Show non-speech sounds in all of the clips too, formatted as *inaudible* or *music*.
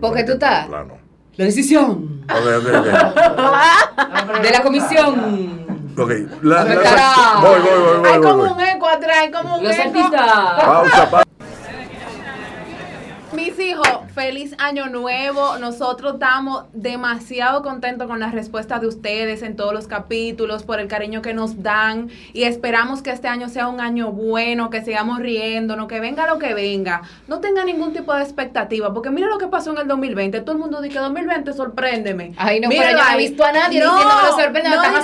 Porque tú estás. Plano. La decisión Ok, ok, ok. *laughs* de la comisión. Ok, la, voy, voy, voy, voy, Hay voy, como voy. un eco atrás, hay como un Los eco. Pausa, pausa. Mis hijos, feliz año nuevo. Nosotros estamos demasiado contentos con la respuesta de ustedes en todos los capítulos, por el cariño que nos dan y esperamos que este año sea un año bueno, que sigamos riéndonos, que venga lo que venga. No tenga ningún tipo de expectativa, porque mira lo que pasó en el 2020. Todo el mundo dice que 2020 sorpréndeme. Ay, no, Míralo pero yo no he visto a nadie diciéndome lo sorprende, no mami.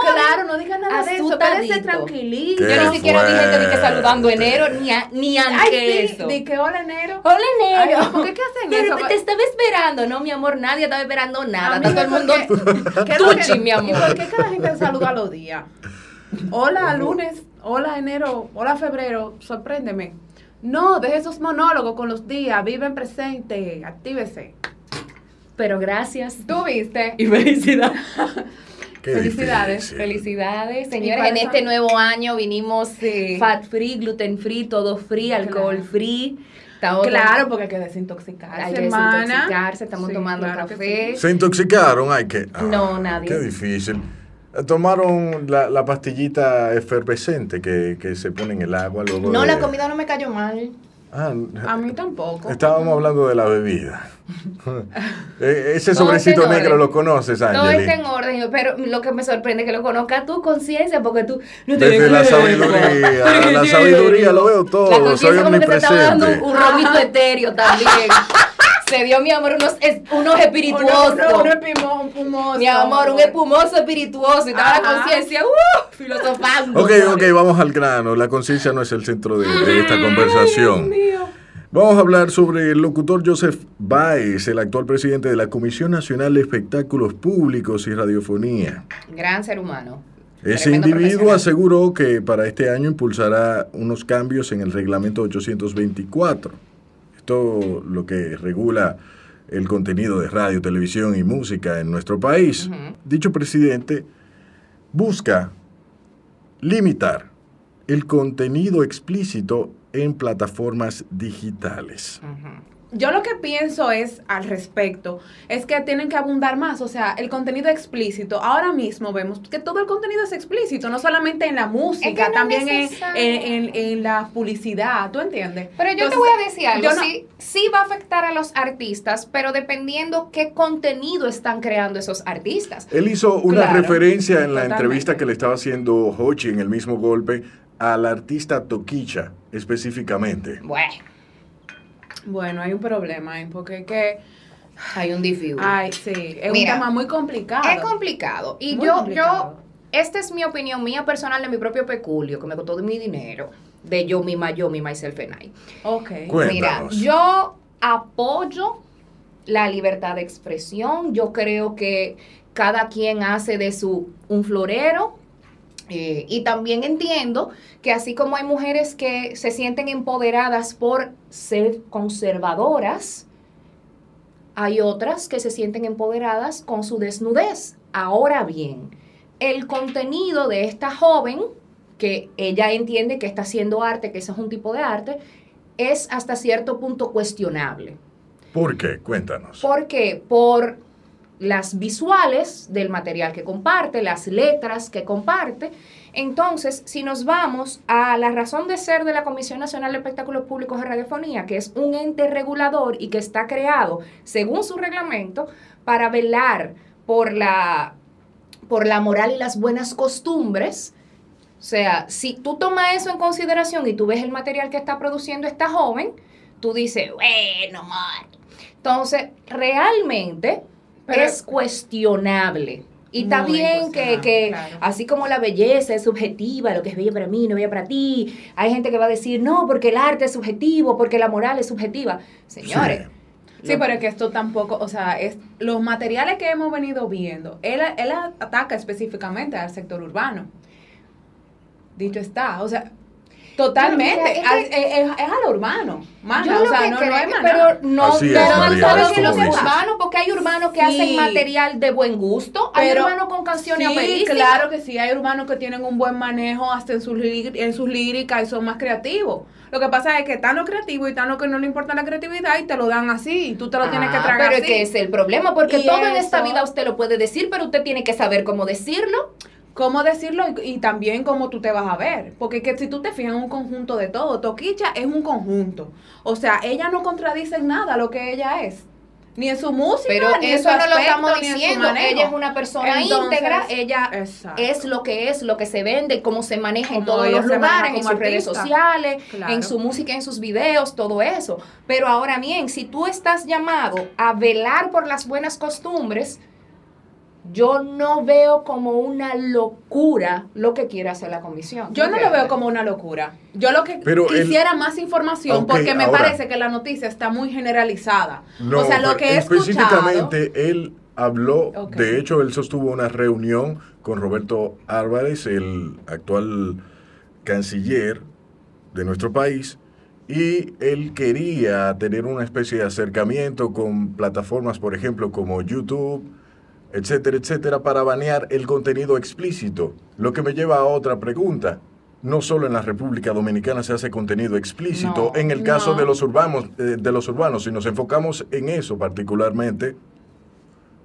Claro, no diga nada de eso. Quédese Asustadito. tranquilito. Yo ni siquiera ni que saludando enero, ni, a- ni antes Ay, sí, eso. que hola enero. Hola, enero. Ay, ¿por qué qué hacen Pero eso? te estaba esperando, no, mi amor, nadie estaba esperando nada. Está todo el mundo ¿por qué- *laughs* qué es lo tuchi, mi amor. ¿Y por qué cada gente saluda los días? Hola, lunes. Hola, enero. Hola, febrero. Sorpréndeme. No, deje esos monólogos con los días. Vive en presente. Actívese. Pero gracias. ¿Tú viste? Y felicidad. *laughs* Qué Felicidades, difícil. Felicidades, ¿Y señores. En este nuevo año vinimos Sí. fat free, gluten free, todo free, alcohol Claro. free. Estamos Claro, porque hay que desintoxicarse, hay que desintoxicarse, estamos Sí, tomando claro café. ¿Se intoxicaron? Ay, que. ah, No, nadie. Qué difícil. Tomaron la, la pastillita efervescente que, que se pone en el agua luego No, de- la comida no me cayó mal. Ah, A mí tampoco. Estábamos hablando de la bebida. *laughs* Eh, Ese Todo sobrecito negro lo conoces, Todo Angeli. está en orden, pero lo que me sorprende es que lo conozca tu conciencia, porque tú no te Desde la sabiduría, *laughs* la sabiduría lo veo todo, La conciencia como que te estaba dando un, un romito etéreo también. *laughs* Se dio, mi amor, unos, es- unos espirituosos. Uno, uno, uno espimo- un. Mi amor, un espumoso espirituoso. Y estaba la conciencia, uh, filosofando. Ok, ok, vamos al grano. La conciencia no es el centro de, de esta conversación. Mío. Vamos a hablar sobre el locutor Joseph Baez, el actual presidente de la Comisión Nacional de Espectáculos Públicos y Radiofonía. Gran ser humano. Ese individuo aseguró que para este año impulsará unos cambios en el reglamento 824. Esto lo que regula el contenido de radio, televisión y música en nuestro país. Dicho presidente busca limitar el contenido explícito en plataformas digitales. Yo lo que pienso es al respecto, es que tienen que abundar más, o sea, el contenido explícito. Ahora mismo vemos que todo el contenido es explícito, no solamente en la música, Es que no es también en, en- en- en la publicidad, ¿tú entiendes? Pero yo te voy a decir algo, no- sí, sí va a afectar a los artistas, pero dependiendo qué contenido están creando esos artistas. Él hizo una Claro, referencia en la totalmente. entrevista que le estaba haciendo Hochi en el mismo golpe al artista Toquicha específicamente. Bueno, Bueno, hay un problema ahí, porque es que, hay un dificultad. ay, sí, es Mira, un tema muy complicado. Es complicado. Y Muy yo, complicado. yo, esta es mi opinión mía personal de mi propio peculio, que me costó de mi dinero, de yo misma, yo misma, myself and I. Ok. Mira, yo apoyo la libertad de expresión. Yo creo que cada quien hace de su un florero. Eh, y también entiendo que así como hay mujeres que se sienten empoderadas por ser conservadoras, hay otras que se sienten empoderadas con su desnudez. Ahora bien, el contenido de esta joven, que ella entiende que está haciendo arte, que ese es un tipo de arte, es hasta cierto punto cuestionable. ¿Por qué? Cuéntanos. ¿Por qué? Por las visuales del material que comparte, las letras que comparte Entonces, si nos vamos a la razón de ser de la Comisión Nacional de Espectáculos Públicos de Radiofonía, que es un ente regulador y que está creado según su reglamento para velar por la, por la moral y las buenas costumbres, o sea, si tú tomas eso en consideración y tú ves el material que está produciendo esta joven, tú dices, bueno, mar. Entonces, realmente Pero- es cuestionable. Y está bien que, que claro. así como la belleza es subjetiva, lo que es bello para mí no es bello para ti, hay gente que va a decir, no, porque el arte es subjetivo, porque la moral es subjetiva. Señores, Sí, pero es que esto tampoco, o sea, es los materiales que hemos venido viendo, él, él ataca específicamente al sector urbano. Dicho está, o sea, totalmente, Pero mira, es que- es, es- es a lo urbano, Yo o lo sea, que no, creo- no es pero no, Así es, no es los urbanos, porque hay urbanos que Sí. hacen material de buen gusto, hay Pero- urbanos con canciones Sí, claro que sí, hay urbanos que tienen un buen manejo hasta en sus, en sus líricas y son más creativos. Lo que pasa es que están los creativos y están los que no le importa la creatividad y te lo dan así, y tú te lo tienes que Ah, tragar Pero es así. que es el problema, porque todo en esta vida usted lo puede decir, pero usted tiene que saber cómo decirlo. Cómo decirlo y, y también cómo tú te vas a ver. Porque que si tú te fijas en un conjunto de todo, Toquicha es un conjunto. O sea, ella no contradice en nada lo que ella es. Ni en su música, Pero ni en eso su no lo aspecto, estamos ni en su diciendo. Ella es una persona Entonces, íntegra, ella exacto. es lo que es, lo que se vende, cómo se maneja en todos los lugares, en sus redes sociales, Claro. en su música, en sus videos, todo eso. Pero ahora bien, si tú estás llamado a velar por las buenas costumbres, yo no veo como una locura lo que quiere hacer la comisión. Yo no lo veo como una locura. Yo lo que Pero el- quisiera más información porque me ahora. parece que la noticia está muy generalizada. No, o sea, lo que he escuchado... específicamente él habló, de hecho él sostuvo una reunión con Roberto Álvarez, el actual canciller de nuestro país, y él quería tener una especie de acercamiento con plataformas, por ejemplo, como YouTube, etcétera, etcétera, para banear el contenido explícito. Lo que me lleva a otra pregunta. No solo en la República Dominicana se hace contenido explícito, No, en el caso no. de los urbanos, eh, de los urbanos, si nos enfocamos en eso particularmente,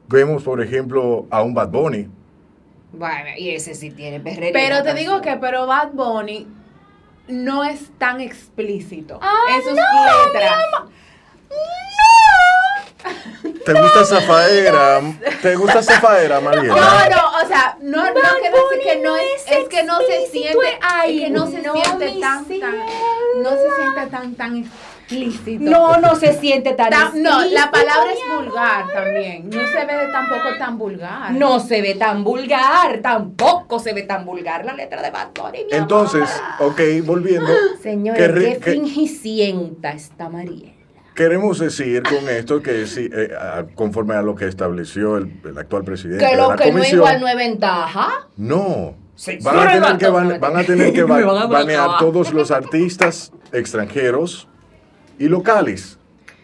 vemos por ejemplo a un Bad Bunny. Bueno, y ese sí tiene perrería. Pero te digo que, pero Bad Bunny no es tan explícito Ah, en sus no, letras. ¿Te gusta Zafaera? ¿Te gusta Zafaera, No, Mariela? no, o sea, no, no quiero decir que no no es, es que no se siente, ay, es que no se no, siente tan, tan, no se siente tan, tan explícito. No, no se siente tan Tan- no, la palabra es vulgar también. No se ve tampoco tan vulgar. No se ve tan vulgar, tampoco se ve tan vulgar la letra de Bad Bunny, Entonces, amor. ok, volviendo, Señores, qué fingicienta está Mariela. Queremos decir con esto que sí, eh, conforme a lo que estableció el, el actual presidente Que de lo la que no es comisión, igual no es ventaja. No. Sí, Van a tener que, no, no, van a tener que van a banear todos los artistas extranjeros y locales,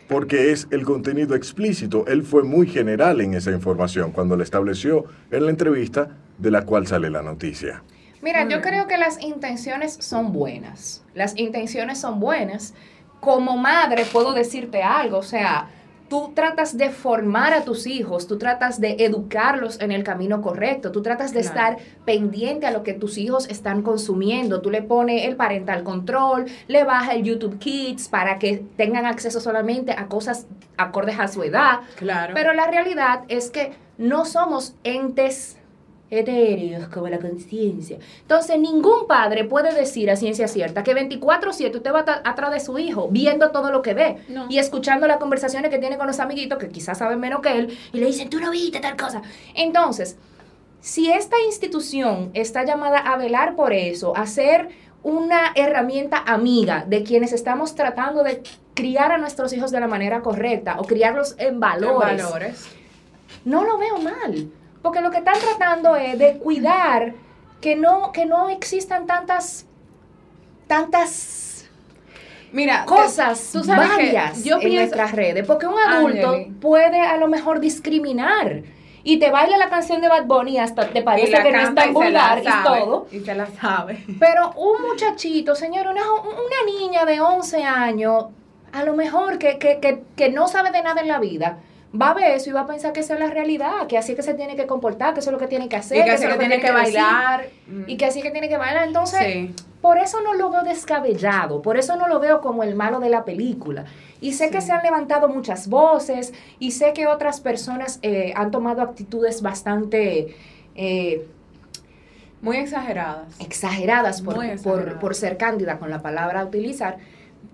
porque es el contenido explícito. Él fue muy general en esa información cuando le estableció en la entrevista de la cual sale la noticia. Mira, yo bien. creo que las intenciones son buenas. Las intenciones son buenas. Como madre puedo decirte algo, o sea, tú tratas de formar a tus hijos, tú tratas de educarlos en el camino correcto, tú tratas de Claro. estar pendiente a lo que tus hijos están consumiendo, tú le pones el parental control, le bajas el YouTube Kids para que tengan acceso solamente a cosas acordes a su edad. Claro. Pero la realidad es que no somos entes etéreos como la conciencia. Entonces, ningún padre puede decir a ciencia cierta que 24/7 usted va atrás de su hijo, viendo todo lo que ve No. y escuchando las conversaciones que tiene con los amiguitos que quizás saben menos que él y le dicen, tú no viste tal cosa. Entonces, si esta institución está llamada a velar por eso, a ser una herramienta amiga de quienes estamos tratando de criar a nuestros hijos de la manera correcta o criarlos en En valores, valores. no lo veo mal, porque lo que están tratando es de cuidar que no, que no existan tantas, tantas Mira, cosas tú sabes que varias yo en pienso- nuestras redes, porque un adulto puede a lo mejor discriminar y te baila la canción de Bad Bunny hasta te parece que no es tan vulgar y sabe, todo. Y se la sabe. Pero un muchachito, señor, una, una niña de 11 años, a lo mejor que, que, que, que no sabe de nada en la vida, va a ver eso y va a pensar que esa es la realidad, que así que se tiene que comportar, que eso es lo que tiene que hacer, Y que así es que tiene que bailar. y que así que tiene que bailar. Entonces, Sí. por eso no lo veo descabellado, por eso no lo veo como el malo de la película. Y sé que se han levantado muchas voces y sé que otras personas eh, han tomado actitudes bastante eh, Muy exageradas. exageradas, por, Muy por- exageradas. por ser cándida con la palabra a utilizar,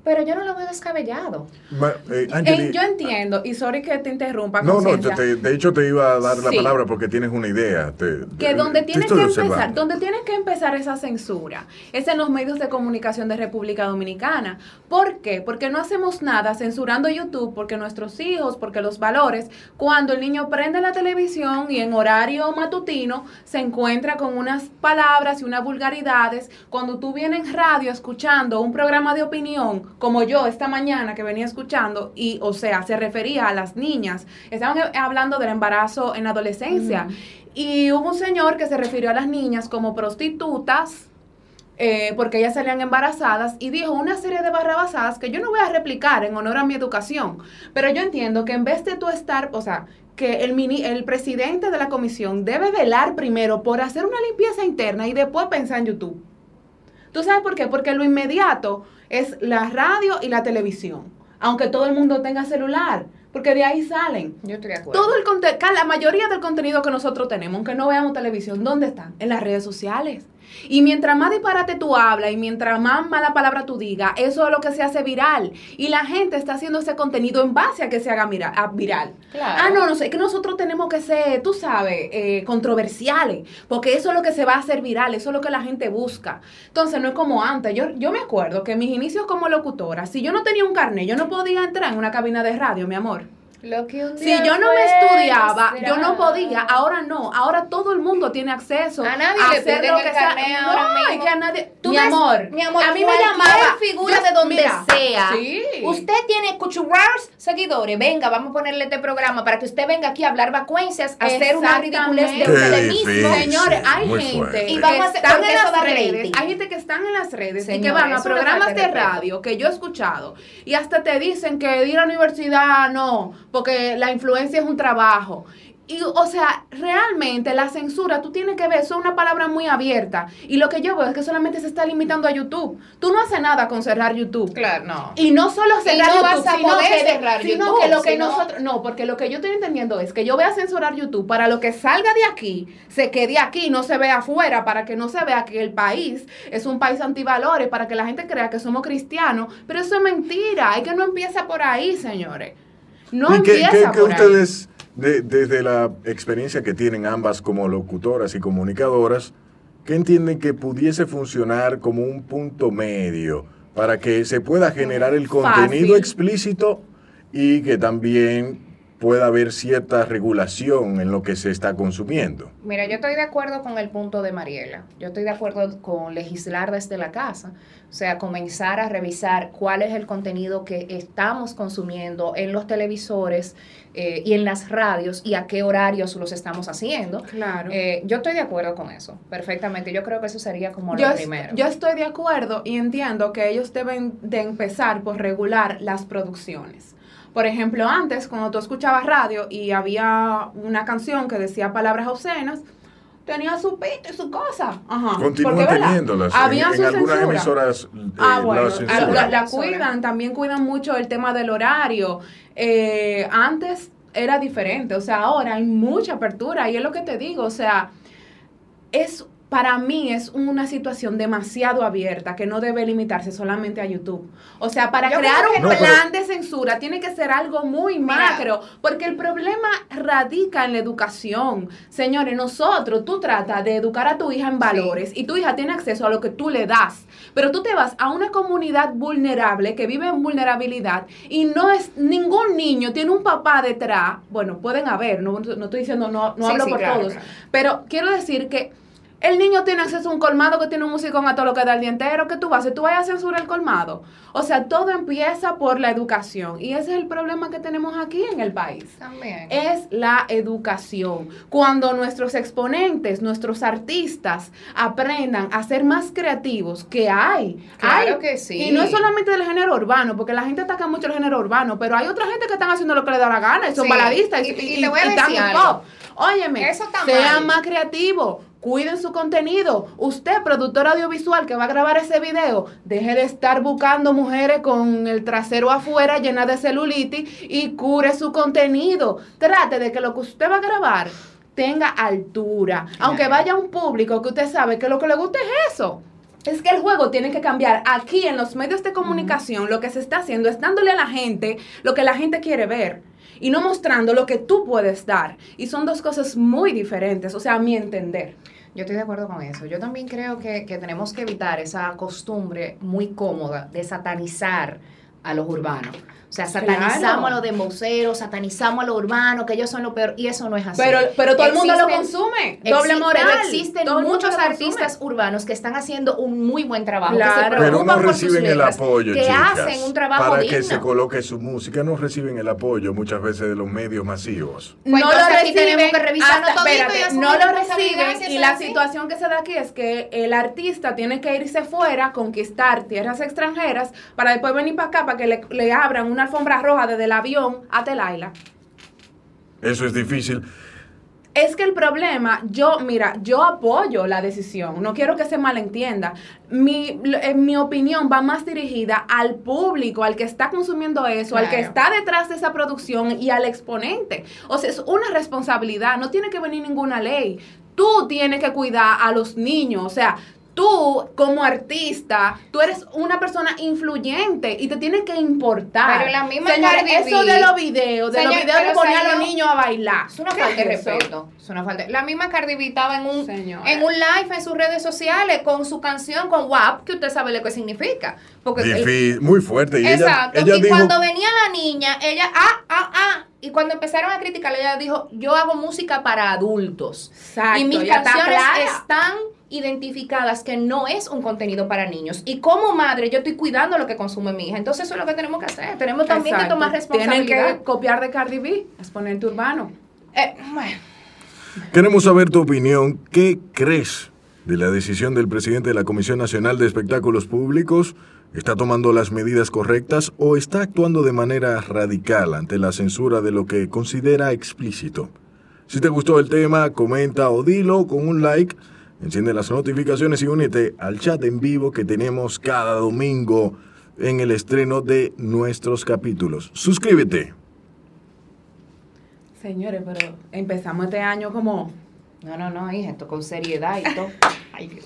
pero yo no lo veo descabellado. Ma- eh, Eh, yo entiendo, y sorry que te interrumpa. no, no, te- de hecho te iba a dar la Sí. palabra porque tienes una idea. te- que donde tiene que empezar, donde tiene que empezar esa censura es en los medios de comunicación de República Dominicana. ¿Por qué? Porque no hacemos nada censurando YouTube, porque nuestros hijos, porque los valores, cuando el niño prende la televisión y en horario matutino se encuentra con unas palabras y unas vulgaridades, cuando tú vienes en radio escuchando un programa de opinión, como yo esta mañana que venía escuchando, y o sea, se refería a las niñas, estaban hablando del embarazo en la adolescencia. Y hubo un señor que se refirió a las niñas como prostitutas, eh, porque ellas salían embarazadas, y dijo una serie de barrabasadas que yo no voy a replicar en honor a mi educación. Pero yo entiendo que en vez de tú estar, o sea, que el, mini, el presidente de la comisión debe velar primero por hacer una limpieza interna y después pensar en YouTube. ¿Tú sabes por qué? Porque lo inmediato es la radio y la televisión, aunque todo el mundo tenga celular, porque de ahí salen. Yo estoy de acuerdo. Todo el la mayoría del contenido que nosotros tenemos, aunque no veamos televisión, ¿dónde están? En las redes sociales. Y mientras más disparate tú hablas y mientras más mala palabra tú digas, eso es lo que se hace viral. Y la gente está haciendo ese contenido en base a que se haga mira- a viral. Claro. Ah, no, no sé, es que nosotros tenemos que ser, tú sabes, eh, controversiales, porque eso es lo que se va a hacer viral, eso es lo que la gente busca. Entonces, no es como antes. Yo, yo me acuerdo que en mis inicios como locutora, si yo no tenía un carnet, yo no podía entrar en una cabina de radio, mi amor. Lo que un Si yo no me estudiaba, yo no podía, ahora no, ahora todo el mundo tiene acceso A nadie le hacer lo que sea. No, ahora es mismo. que a nadie, Tú mi ves, amor, mi amor, a mí me llamaba figura yo- de donde mira, sea. Sí. Usted tiene cuchurraros seguidores. Venga, vamos a ponerle este programa para que usted venga aquí a hablar vacuencias, a hacer una ridiculez de usted mismo. Señores, hay Muy gente fuerte. Y vamos a hacer- están porque en eso las da redes, hay gente que están en las redes y que van a programas de radio que yo he escuchado y hasta te dicen que ir a la universidad no, porque la influencia es un trabajo. Y, o sea, realmente la censura, tú tienes que ver, eso es una palabra muy abierta. Y lo que yo veo es que solamente se está limitando a YouTube. Tú no haces nada con cerrar YouTube. Claro, no. Y no solo Y cerrar no YouTube, sino, poder que, cerrar sino YouTube, que lo que sino- nosotros, no, porque lo que yo estoy entendiendo es que yo voy a censurar YouTube para lo que salga de aquí, se quede aquí, no se vea afuera, para que no se vea que el país es un país antivalores, para que la gente crea que somos cristianos, pero eso es mentira, es que no empieza por ahí, señores. No ¿Y qué, empieza qué- qué por ahí. De- desde la experiencia que tienen ambas como locutoras y comunicadoras, qué entienden que pudiese funcionar como un punto medio para que se pueda generar el contenido Fácil. explícito y que también pueda haber cierta regulación en lo que se está consumiendo? Mira, yo estoy de acuerdo con el punto de Mariela. Yo estoy de acuerdo con legislar desde la casa. O sea, comenzar a revisar cuál es el contenido que estamos consumiendo en los televisores eh, y en las radios y a qué horarios los estamos haciendo. Claro. Eh, yo estoy de acuerdo con eso, perfectamente. Yo creo que eso sería como yo, lo primero. yo estoy de acuerdo y entiendo que ellos deben de empezar por regular las producciones. Por ejemplo, antes, cuando tú escuchabas radio y había una canción que decía palabras obscenas, tenía su pito y su cosa. Ajá. Continúan teniéndolas. En, Había en algunas emisoras eh, Ah, la bueno, la, censuran. la- la Censura. cuidan, también cuidan mucho el tema del horario. Eh, antes era diferente, o sea, ahora hay mucha apertura y es lo que te digo, o sea, es para mí es una situación demasiado abierta que no debe limitarse solamente a YouTube. O sea, para Yo crear un no. Plan de censura tiene que ser algo muy Mira. macro, porque el problema radica en la educación. Señores, nosotros, tú tratas de educar a tu hija en valores y tu hija tiene acceso a lo que tú le das, pero tú te vas a una comunidad vulnerable que vive en vulnerabilidad y no es ningún niño tiene un papá detrás. Bueno, pueden haber, no, no estoy diciendo, no, no Sí, hablo sí, por claro, todos, claro. pero quiero decir que El niño tiene acceso a un colmado que tiene un musicón a todo lo que da el día entero. ¿Qué tú vas a hacer? ¿Tú vas a censurar el colmado? O sea, todo empieza por la educación. Y ese es el problema que tenemos aquí en el país. También. Es la educación. Cuando nuestros exponentes, nuestros artistas aprendan a ser más creativos, que hay. Claro Hay. que sí. Y no es solamente del género urbano, porque la gente ataca mucho el género urbano, pero hay otra gente que están haciendo lo que le da la gana y son Sí. baladistas y, Y- y y- te voy a y decir algo. pop. Óyeme, Eso está sean mal. más creativos, cuiden su contenido. Usted, productor audiovisual que va a grabar ese video, deje de estar buscando mujeres con el trasero afuera llena de celulitis y cure su contenido. Trate de que lo que usted va a grabar tenga altura. Aunque vaya a un público que usted sabe que lo que le gusta es eso. Es que el juego tiene que cambiar. Aquí en los medios de comunicación lo que se está haciendo es dándole a la gente lo que la gente quiere ver y no mostrando lo que tú puedes dar. Y son dos cosas muy diferentes, o sea, a mi entender. Yo estoy de acuerdo con eso. Yo también creo que, que tenemos que evitar esa costumbre muy cómoda de satanizar a los urbanos. O sea, satanizamos Claro. a los demboceros, satanizamos a los urbanos, que ellos son lo peor, y eso no es así. Pero, pero todo el mundo lo consume. Doble moral. Pero existen Todo muchos artistas urbanos que están haciendo un muy buen trabajo. que se Claro. Pero no reciben el apoyo, que chicas. hacen un trabajo para digno. que se coloque su música, no reciben el apoyo muchas veces de los medios masivos. Pues no lo aquí reciben, tenemos que revisarlo hasta- todito y espérate, asumir no lo responsabilidad reciben si y eso la así. situación que se da aquí es que el artista tiene que irse fuera, conquistar tierras extranjeras para después venir para acá para que le, le abran una alfombra roja desde el avión a Telaila. Eso es difícil. Es que el problema, yo, mira, yo apoyo la decisión, no quiero que se malentienda. Mi, en mi opinión va más dirigida al público, al que está consumiendo eso, al que está detrás de esa producción y al exponente. O sea, es una responsabilidad, no tiene que venir ninguna ley. Tú tienes que cuidar a los niños, o sea, tú como artista, tú eres una persona influyente y te tiene que importar. Pero la misma Cardi eso B- de los videos, de Señor, los videos de pero poner a los niños a bailar. Es una ¿Qué falta de respeto. Es una falta. La misma Cardi B estaba en un, en un live en sus redes sociales con su canción con WAP, que usted sabe lo que significa. Porque el- Difí- muy fuerte. Y Exacto. ella y dijo, cuando venía la niña, ella, ah, ah, ah. Y cuando empezaron a criticarla, ella dijo, yo hago música para adultos. Exacto, y mis canciones están identificadas que no es un contenido para niños. Y como madre, yo estoy cuidando lo que consume mi hija. Entonces eso es lo que tenemos que hacer. Tenemos también que tomar responsabilidad. Tienen que copiar de Cardi B, exponente urbano. Eh, bueno. queremos saber tu opinión. ¿Qué crees de la decisión del presidente de la Comisión Nacional de Espectáculos Públicos? ¿Está tomando las medidas correctas o está actuando de manera radical ante la censura de lo que considera explícito? Si te gustó el tema, comenta o dilo con un like. Enciende las notificaciones y únete al chat en vivo que tenemos cada domingo en el estreno de nuestros capítulos. Suscríbete. Señores, pero empezamos este año como... No, no, no, hija, esto con seriedad y todo. *laughs* Ay, Dios,